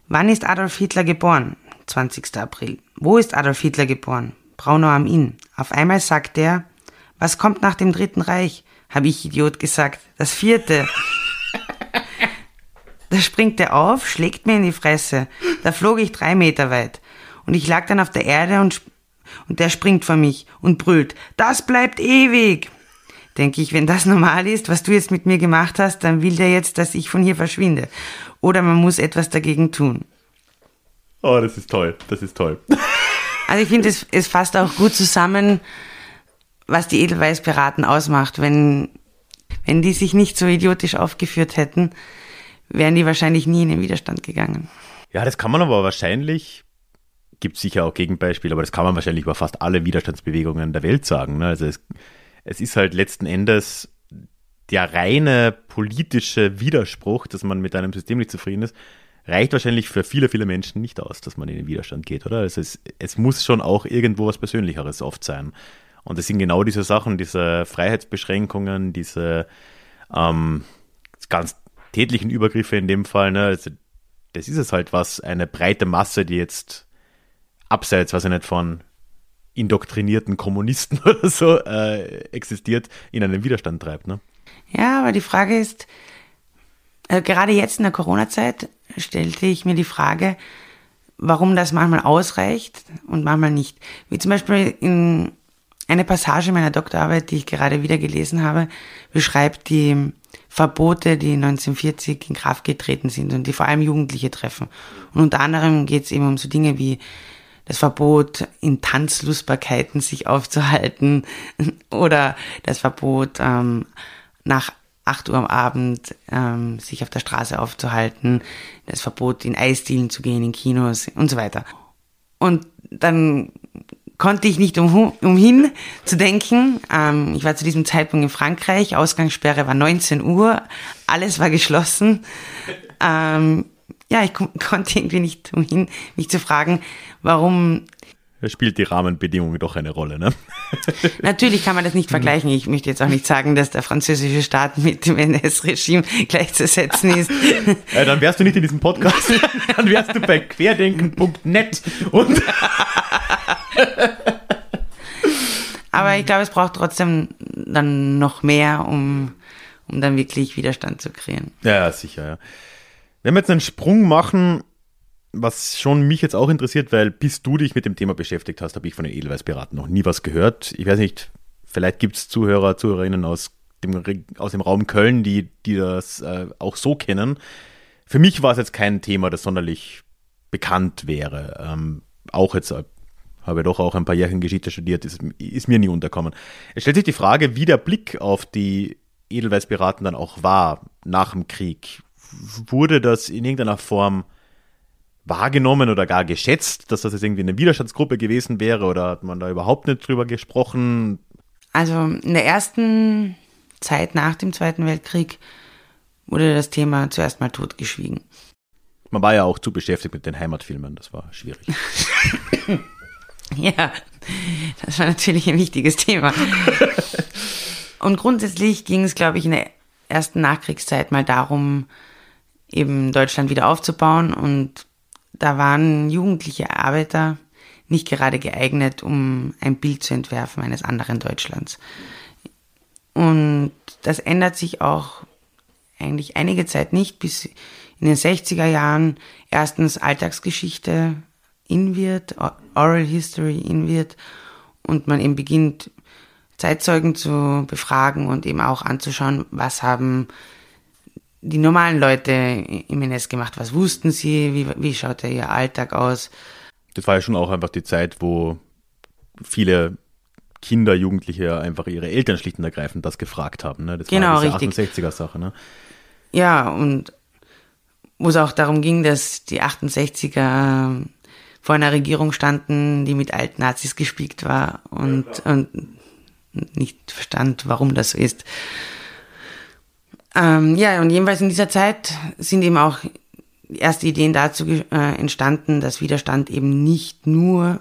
Wann ist Adolf Hitler geboren? 20. April. Wo ist Adolf Hitler geboren? Braunau am Inn. Auf einmal sagt er, was kommt nach dem Dritten Reich? Habe ich Idiot gesagt. Das vierte. Da springt er auf, schlägt mir in die Fresse. Da flog ich drei Meter weit. Und ich lag dann auf der Erde und, und der springt vor mich und brüllt, das bleibt ewig. Denke ich, wenn das normal ist, was du jetzt mit mir gemacht hast, dann will der jetzt, dass ich von hier verschwinde. Oder man muss etwas dagegen tun. Oh, das ist toll. Das ist toll. Also ich finde, es, es fasst auch gut zusammen, was die Edelweiß-Piraten ausmacht. Wenn, wenn die sich nicht so idiotisch aufgeführt hätten, wären die wahrscheinlich nie in den Widerstand gegangen. Ja, das kann man aber wahrscheinlich, gibt sicher auch Gegenbeispiele, aber das kann man wahrscheinlich über fast alle Widerstandsbewegungen der Welt sagen. Ne? Also es, es ist halt letzten Endes der reine politische Widerspruch, dass man mit einem System nicht zufrieden ist, reicht wahrscheinlich für viele, viele Menschen nicht aus, dass man in den Widerstand geht, oder? Also es, es muss schon auch irgendwo was Persönlicheres oft sein. Und es sind genau diese Sachen, diese Freiheitsbeschränkungen, diese ähm, ganz tätlichen Übergriffe in dem Fall. Ne? Also das ist es halt, was eine breite Masse, die jetzt abseits, weiß ich nicht, von indoktrinierten Kommunisten oder so äh, existiert, in einen Widerstand treibt. Ne? Ja, aber die Frage ist, äh, gerade jetzt in der Corona-Zeit stellte ich mir die Frage, warum das manchmal ausreicht und manchmal nicht. Wie zum Beispiel in eine Passage meiner Doktorarbeit, die ich gerade wieder gelesen habe, beschreibt die Verbote, die 1940 in Kraft getreten sind und die vor allem Jugendliche treffen. Und unter anderem geht es eben um so Dinge wie das Verbot, in Tanzlustbarkeiten sich aufzuhalten oder das Verbot, ähm, nach 8 Uhr am Abend ähm, sich auf der Straße aufzuhalten, das Verbot, in Eisdielen zu gehen, in Kinos und so weiter. Und dann konnte ich nicht um, umhin zu denken. Ähm, ich war zu diesem Zeitpunkt in Frankreich, Ausgangssperre war 19 Uhr, alles war geschlossen. Ähm, ja, ich konnte irgendwie nicht umhin, mich zu fragen, warum spielt die Rahmenbedingungen doch eine Rolle, ne? Natürlich kann man das nicht vergleichen. Ich möchte jetzt auch nicht sagen, dass der französische Staat mit dem NS-Regime gleichzusetzen ist. Ja, dann wärst du nicht in diesem Podcast. Dann wärst du bei querdenken.net und. Aber ich glaube, es braucht trotzdem dann noch mehr, um, um dann wirklich Widerstand zu kreieren. Ja, sicher, ja. Wenn wir jetzt einen Sprung machen was schon mich jetzt auch interessiert, weil bis du dich mit dem Thema beschäftigt hast, habe ich von den Edelweißpiraten noch nie was gehört. Ich weiß nicht, vielleicht gibt es Zuhörer, Zuhörerinnen aus dem, aus dem Raum Köln, die, die das äh, auch so kennen. Für mich war es jetzt kein Thema, das sonderlich bekannt wäre. Ähm, auch jetzt äh, habe ich doch auch ein paar Jährchen Geschichte studiert, ist, ist mir nie unterkommen. Es stellt sich die Frage, wie der Blick auf die Edelweißpiraten dann auch war nach dem Krieg. Wurde das in irgendeiner Form wahrgenommen oder gar geschätzt, dass das jetzt irgendwie eine Widerstandsgruppe gewesen wäre oder hat man da überhaupt nicht drüber gesprochen? Also in der ersten Zeit nach dem Zweiten Weltkrieg wurde das Thema zuerst mal totgeschwiegen. Man war ja auch zu beschäftigt mit den Heimatfilmen, das war schwierig. ja, das war natürlich ein wichtiges Thema. Und grundsätzlich ging es, glaube ich, in der ersten Nachkriegszeit mal darum, eben Deutschland wieder aufzubauen und da waren jugendliche Arbeiter nicht gerade geeignet, um ein Bild zu entwerfen eines anderen Deutschlands. Und das ändert sich auch eigentlich einige Zeit nicht, bis in den 60er Jahren erstens Alltagsgeschichte in wird, Oral History in wird und man eben beginnt, Zeitzeugen zu befragen und eben auch anzuschauen, was haben die normalen Leute im NS gemacht? Was wussten sie? Wie, wie schaute ihr Alltag aus? Das war ja schon auch einfach die Zeit, wo viele Kinder, Jugendliche einfach ihre Eltern schlicht und ergreifend das gefragt haben. Ne? Das genau, war diese 68er-Sache. Ne? Ja, und wo es auch darum ging, dass die 68er vor einer Regierung standen, die mit alten Nazis gespiegt war und, ja, und nicht verstand, warum das so ist. Ähm, ja, und jedenfalls in dieser Zeit sind eben auch erste Ideen dazu äh, entstanden, dass Widerstand eben nicht nur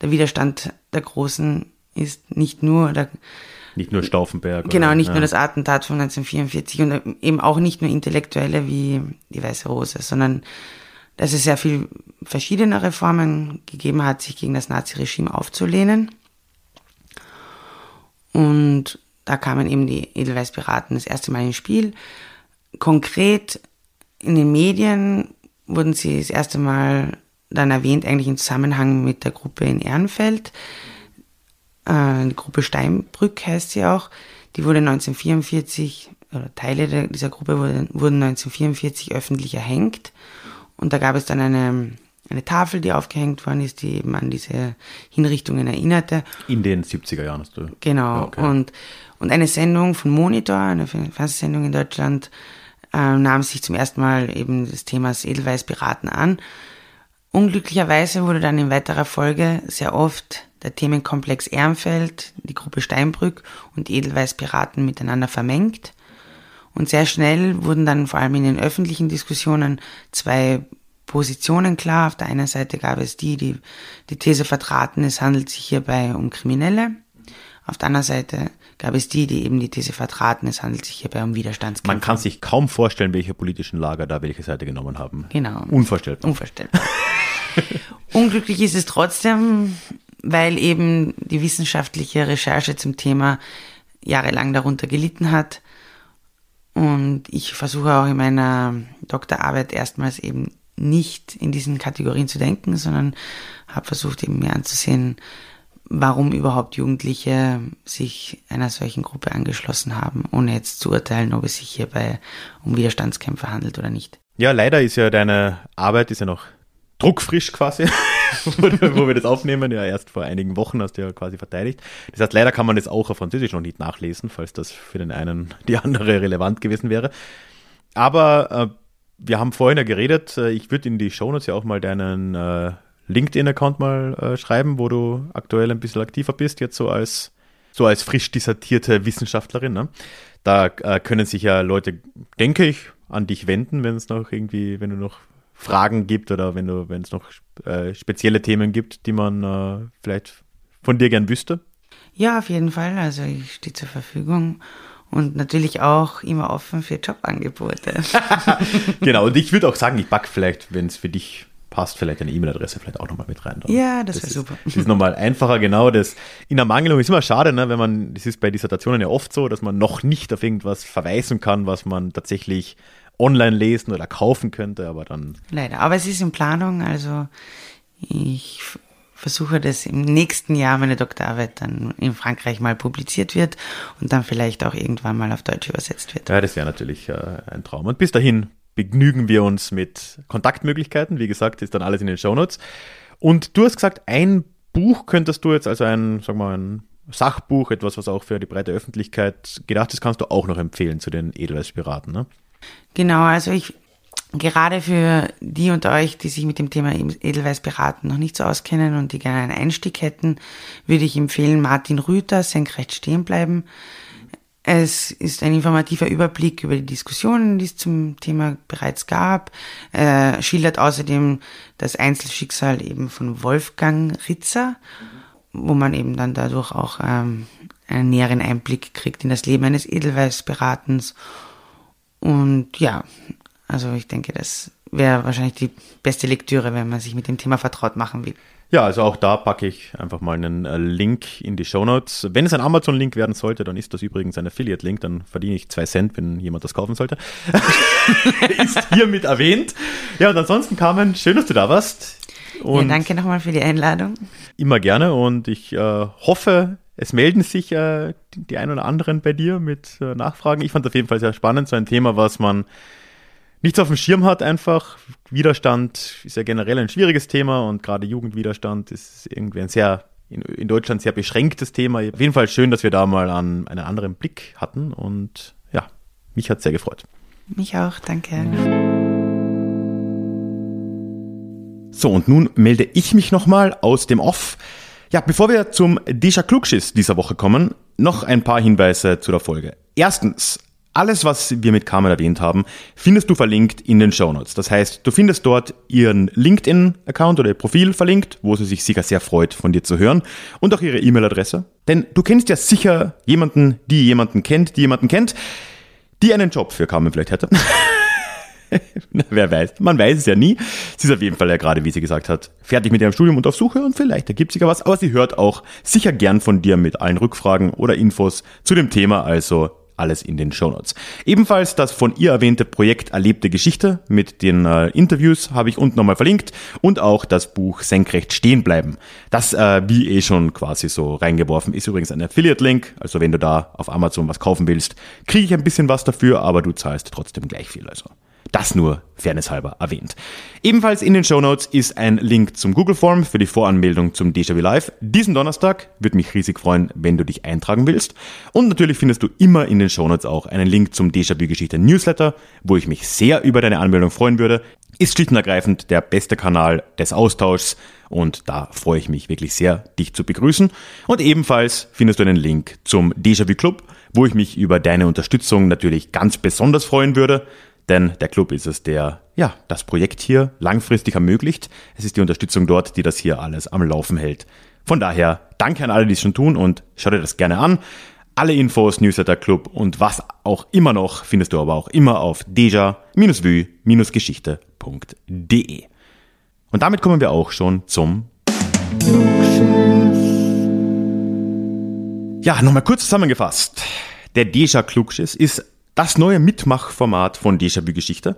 der Widerstand der Großen ist, nicht nur der nicht nur Stauffenberg. Genau, oder, nicht ja. nur das Attentat von 1944 und eben auch nicht nur Intellektuelle wie die Weiße Rose, sondern dass es sehr viel verschiedene Reformen gegeben hat, sich gegen das Naziregime aufzulehnen. Und da kamen eben die Edelweiß-Piraten das erste Mal ins Spiel. Konkret in den Medien wurden sie das erste Mal dann erwähnt, eigentlich im Zusammenhang mit der Gruppe in Ehrenfeld. Äh, die Gruppe Steinbrück heißt sie auch. Die wurde 1944, oder Teile dieser Gruppe wurden, wurden 1944 öffentlich erhängt. Und da gab es dann eine eine Tafel, die aufgehängt worden ist, die eben an diese Hinrichtungen erinnerte. In den 70er Jahren hast du. Genau. Okay. Und, und eine Sendung von Monitor, eine Fernsehsendung in Deutschland, äh, nahm sich zum ersten Mal eben des Themas Edelweiß-Piraten an. Unglücklicherweise wurde dann in weiterer Folge sehr oft der Themenkomplex Ehrenfeld, die Gruppe Steinbrück und Edelweiß-Piraten miteinander vermengt. Und sehr schnell wurden dann vor allem in den öffentlichen Diskussionen zwei Positionen klar. Auf der einen Seite gab es die, die die These vertraten, es handelt sich hierbei um Kriminelle. Auf der anderen Seite gab es die, die eben die These vertraten, es handelt sich hierbei um Widerstandskämpfer. Man kann sich kaum vorstellen, welche politischen Lager da welche Seite genommen haben. Genau. Unvorstellbar. Unvorstellbar. Unglücklich ist es trotzdem, weil eben die wissenschaftliche Recherche zum Thema jahrelang darunter gelitten hat. Und ich versuche auch in meiner Doktorarbeit erstmals eben nicht in diesen Kategorien zu denken, sondern habe versucht eben mir anzusehen, warum überhaupt Jugendliche sich einer solchen Gruppe angeschlossen haben, ohne jetzt zu urteilen, ob es sich hierbei um Widerstandskämpfer handelt oder nicht. Ja, leider ist ja deine Arbeit ist ja noch druckfrisch quasi, wo wir das aufnehmen. Ja, erst vor einigen Wochen hast du ja quasi verteidigt. Das heißt, leider kann man das auch auf Französisch noch nicht nachlesen, falls das für den einen die andere relevant gewesen wäre. Aber äh, wir haben vorhin ja geredet, äh, ich würde in die Shownotes ja auch mal deinen äh, LinkedIn-Account mal äh, schreiben, wo du aktuell ein bisschen aktiver bist, jetzt so als, so als frisch dissertierte Wissenschaftlerin. Ne? Da äh, können sich ja Leute, denke ich, an dich wenden, wenn es noch irgendwie, wenn du noch Fragen gibt oder wenn du, wenn es noch äh, spezielle Themen gibt, die man äh, vielleicht von dir gern wüsste. Ja, auf jeden Fall. Also ich stehe zur Verfügung und natürlich auch immer offen für Jobangebote. genau, und ich würde auch sagen, ich packe vielleicht, wenn es für dich passt, vielleicht eine E-Mail-Adresse vielleicht auch nochmal mit rein. Dann. Ja, das, das wäre super. Das ist nochmal einfacher, genau. Das in der Mangelung ist immer schade, ne, wenn man, das ist bei Dissertationen ja oft so, dass man noch nicht auf irgendwas verweisen kann, was man tatsächlich online lesen oder kaufen könnte, aber dann. Leider, aber es ist in Planung, also ich versuche, dass im nächsten Jahr meine Doktorarbeit dann in Frankreich mal publiziert wird und dann vielleicht auch irgendwann mal auf Deutsch übersetzt wird. Ja, das wäre natürlich äh, ein Traum. Und bis dahin begnügen wir uns mit Kontaktmöglichkeiten. Wie gesagt, ist dann alles in den Shownotes. Und du hast gesagt, ein Buch könntest du jetzt, also ein, wir mal, ein Sachbuch, etwas, was auch für die breite Öffentlichkeit gedacht ist, kannst du auch noch empfehlen zu den Edelweiß-Piraten, ne? Genau, also ich, gerade für die unter euch, die sich mit dem Thema Edelweiß beraten, noch nicht so auskennen und die gerne einen Einstieg hätten, würde ich empfehlen Martin Rüther, Senkrecht stehen bleiben. Es ist ein informativer Überblick über die Diskussionen, die es zum Thema bereits gab. Er schildert außerdem das Einzelschicksal eben von Wolfgang Ritzer, wo man eben dann dadurch auch ähm, einen näheren Einblick kriegt in das Leben eines Edelweißberatens. Und ja, also ich denke, das wäre wahrscheinlich die beste Lektüre, wenn man sich mit dem Thema vertraut machen will. Ja, also auch da packe ich einfach mal einen äh, Link in die Show Notes. Wenn es ein Amazon-Link werden sollte, dann ist das übrigens ein Affiliate-Link, dann verdiene ich zwei Cent, wenn jemand das kaufen sollte. ist hiermit erwähnt. Ja, und ansonsten, Carmen, schön, dass du da warst. Und ja, danke nochmal für die Einladung. Immer gerne und ich äh, hoffe, es melden sich äh, die, die ein oder anderen bei dir mit äh, Nachfragen. Ich fand es auf jeden Fall sehr spannend, so ein Thema, was man nichts auf dem Schirm hat einfach. Widerstand ist ja generell ein schwieriges Thema und gerade Jugendwiderstand ist irgendwie ein sehr, in, in Deutschland sehr beschränktes Thema. Auf jeden Fall schön, dass wir da mal an einen anderen Blick hatten und ja, mich hat sehr gefreut. Mich auch, danke. So, und nun melde ich mich nochmal aus dem Off. Ja, bevor wir zum Deja Klugschiss dieser Woche kommen, noch ein paar Hinweise zu der Folge. Erstens, alles, was wir mit Carmen erwähnt haben, findest du verlinkt in den Show Notes. Das heißt, du findest dort ihren LinkedIn-Account oder ihr Profil verlinkt, wo sie sich sicher sehr freut, von dir zu hören und auch ihre E-Mail-Adresse. Denn du kennst ja sicher jemanden, die jemanden kennt, die jemanden kennt, die einen Job für Carmen vielleicht hätte. Wer weiß, man weiß es ja nie. Sie ist auf jeden Fall ja gerade, wie sie gesagt hat, fertig mit ihrem Studium und auf Suche und vielleicht ergibt sich ja was, aber sie hört auch sicher gern von dir mit allen Rückfragen oder Infos zu dem Thema, also alles in den Shownotes. Ebenfalls das von ihr erwähnte Projekt Erlebte Geschichte mit den äh, Interviews habe ich unten nochmal verlinkt und auch das Buch Senkrecht stehen bleiben. Das, äh, wie eh schon quasi so reingeworfen, ist übrigens ein Affiliate-Link. Also wenn du da auf Amazon was kaufen willst, kriege ich ein bisschen was dafür, aber du zahlst trotzdem gleich viel. Also das nur fairnesshalber erwähnt. Ebenfalls in den Show Notes ist ein Link zum Google Form für die Voranmeldung zum Déjà-vu Live. Diesen Donnerstag würde mich riesig freuen, wenn du dich eintragen willst. Und natürlich findest du immer in den Show Notes auch einen Link zum Déjà-vu Geschichte Newsletter, wo ich mich sehr über deine Anmeldung freuen würde. Ist schlicht und ergreifend der beste Kanal des Austauschs und da freue ich mich wirklich sehr, dich zu begrüßen. Und ebenfalls findest du einen Link zum Déjà-vu Club, wo ich mich über deine Unterstützung natürlich ganz besonders freuen würde. Denn der Club ist es, der ja das Projekt hier langfristig ermöglicht. Es ist die Unterstützung dort, die das hier alles am Laufen hält. Von daher danke an alle, die es schon tun und schau dir das gerne an. Alle Infos, Newsletter Club und was auch immer noch findest du aber auch immer auf deja-vue-geschichte.de. Und damit kommen wir auch schon zum Ja, nochmal kurz zusammengefasst. Der Deja Klugschiss ist das neue Mitmachformat von Déjà-vu Geschichte.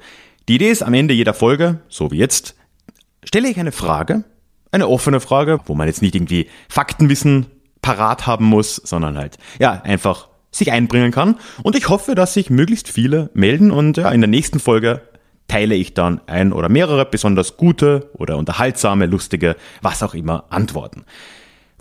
Die Idee ist am Ende jeder Folge, so wie jetzt, stelle ich eine Frage, eine offene Frage, wo man jetzt nicht irgendwie Faktenwissen parat haben muss, sondern halt, ja, einfach sich einbringen kann. Und ich hoffe, dass sich möglichst viele melden und ja, in der nächsten Folge teile ich dann ein oder mehrere besonders gute oder unterhaltsame, lustige, was auch immer Antworten.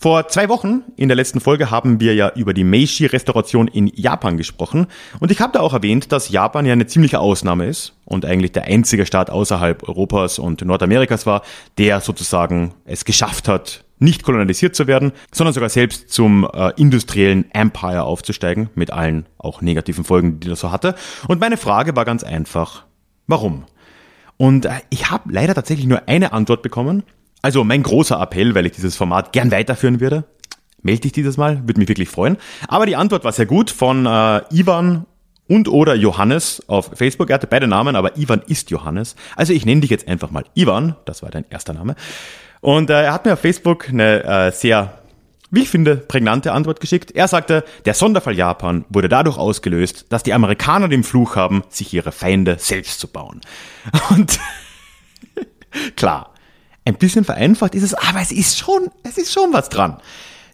Vor zwei Wochen in der letzten Folge haben wir ja über die Meiji-Restauration in Japan gesprochen und ich habe da auch erwähnt, dass Japan ja eine ziemliche Ausnahme ist und eigentlich der einzige Staat außerhalb Europas und Nordamerikas war, der sozusagen es geschafft hat, nicht kolonialisiert zu werden, sondern sogar selbst zum äh, industriellen Empire aufzusteigen, mit allen auch negativen Folgen, die das so hatte. Und meine Frage war ganz einfach, warum? Und äh, ich habe leider tatsächlich nur eine Antwort bekommen also mein großer Appell, weil ich dieses Format gern weiterführen würde. Melde dich dieses Mal, würde mich wirklich freuen. Aber die Antwort war sehr gut von äh, Ivan und oder Johannes auf Facebook. Er hatte beide Namen, aber Ivan ist Johannes. Also ich nenne dich jetzt einfach mal Ivan. Das war dein erster Name. Und äh, er hat mir auf Facebook eine äh, sehr, wie ich finde, prägnante Antwort geschickt. Er sagte, der Sonderfall Japan wurde dadurch ausgelöst, dass die Amerikaner den Fluch haben, sich ihre Feinde selbst zu bauen. Und klar, ein bisschen vereinfacht ist es, aber es ist schon, es ist schon was dran.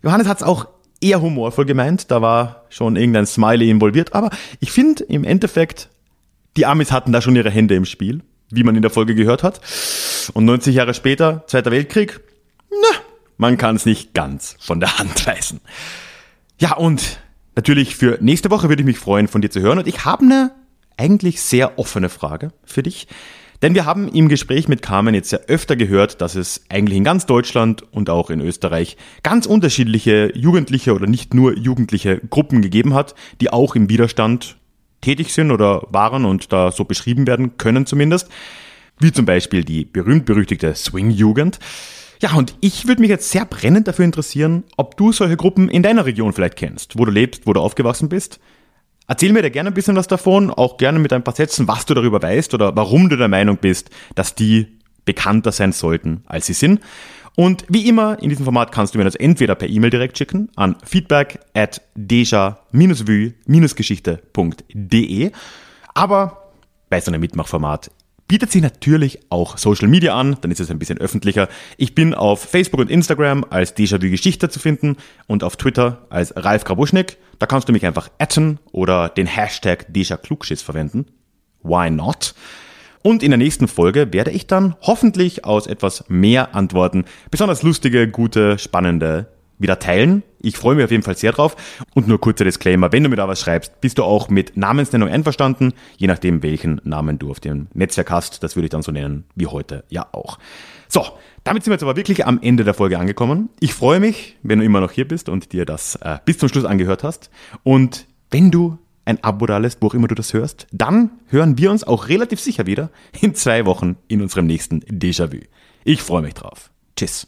Johannes hat es auch eher humorvoll gemeint, da war schon irgendein Smiley involviert, aber ich finde im Endeffekt, die Amis hatten da schon ihre Hände im Spiel, wie man in der Folge gehört hat. Und 90 Jahre später, Zweiter Weltkrieg, na, man kann es nicht ganz von der Hand weisen. Ja, und natürlich für nächste Woche würde ich mich freuen, von dir zu hören. Und ich habe eine eigentlich sehr offene Frage für dich. Denn wir haben im Gespräch mit Carmen jetzt ja öfter gehört, dass es eigentlich in ganz Deutschland und auch in Österreich ganz unterschiedliche jugendliche oder nicht nur jugendliche Gruppen gegeben hat, die auch im Widerstand tätig sind oder waren und da so beschrieben werden können zumindest. Wie zum Beispiel die berühmt-berüchtigte Swing-Jugend. Ja, und ich würde mich jetzt sehr brennend dafür interessieren, ob du solche Gruppen in deiner Region vielleicht kennst, wo du lebst, wo du aufgewachsen bist. Erzähl mir da gerne ein bisschen was davon, auch gerne mit ein paar Sätzen, was du darüber weißt oder warum du der Meinung bist, dass die bekannter sein sollten, als sie sind. Und wie immer in diesem Format kannst du mir das entweder per E-Mail direkt schicken an feedback at deja-vue-geschichte.de. Aber bei so einem Mitmachformat bietet sich natürlich auch Social Media an, dann ist es ein bisschen öffentlicher. Ich bin auf Facebook und Instagram als Déjà-vu Geschichte zu finden und auf Twitter als Ralf Grabuschnik. Da kannst du mich einfach atten oder den Hashtag Déjà Klugschiss verwenden. Why not? Und in der nächsten Folge werde ich dann hoffentlich aus etwas mehr Antworten besonders lustige, gute, spannende wieder teilen. Ich freue mich auf jeden Fall sehr drauf. Und nur kurzer Disclaimer, wenn du mir da was schreibst, bist du auch mit Namensnennung einverstanden, je nachdem, welchen Namen du auf dem Netzwerk hast. Das würde ich dann so nennen, wie heute ja auch. So, damit sind wir jetzt aber wirklich am Ende der Folge angekommen. Ich freue mich, wenn du immer noch hier bist und dir das äh, bis zum Schluss angehört hast. Und wenn du ein Abo da lässt, wo auch immer du das hörst, dann hören wir uns auch relativ sicher wieder in zwei Wochen in unserem nächsten Déjà-vu. Ich freue mich drauf. Tschüss.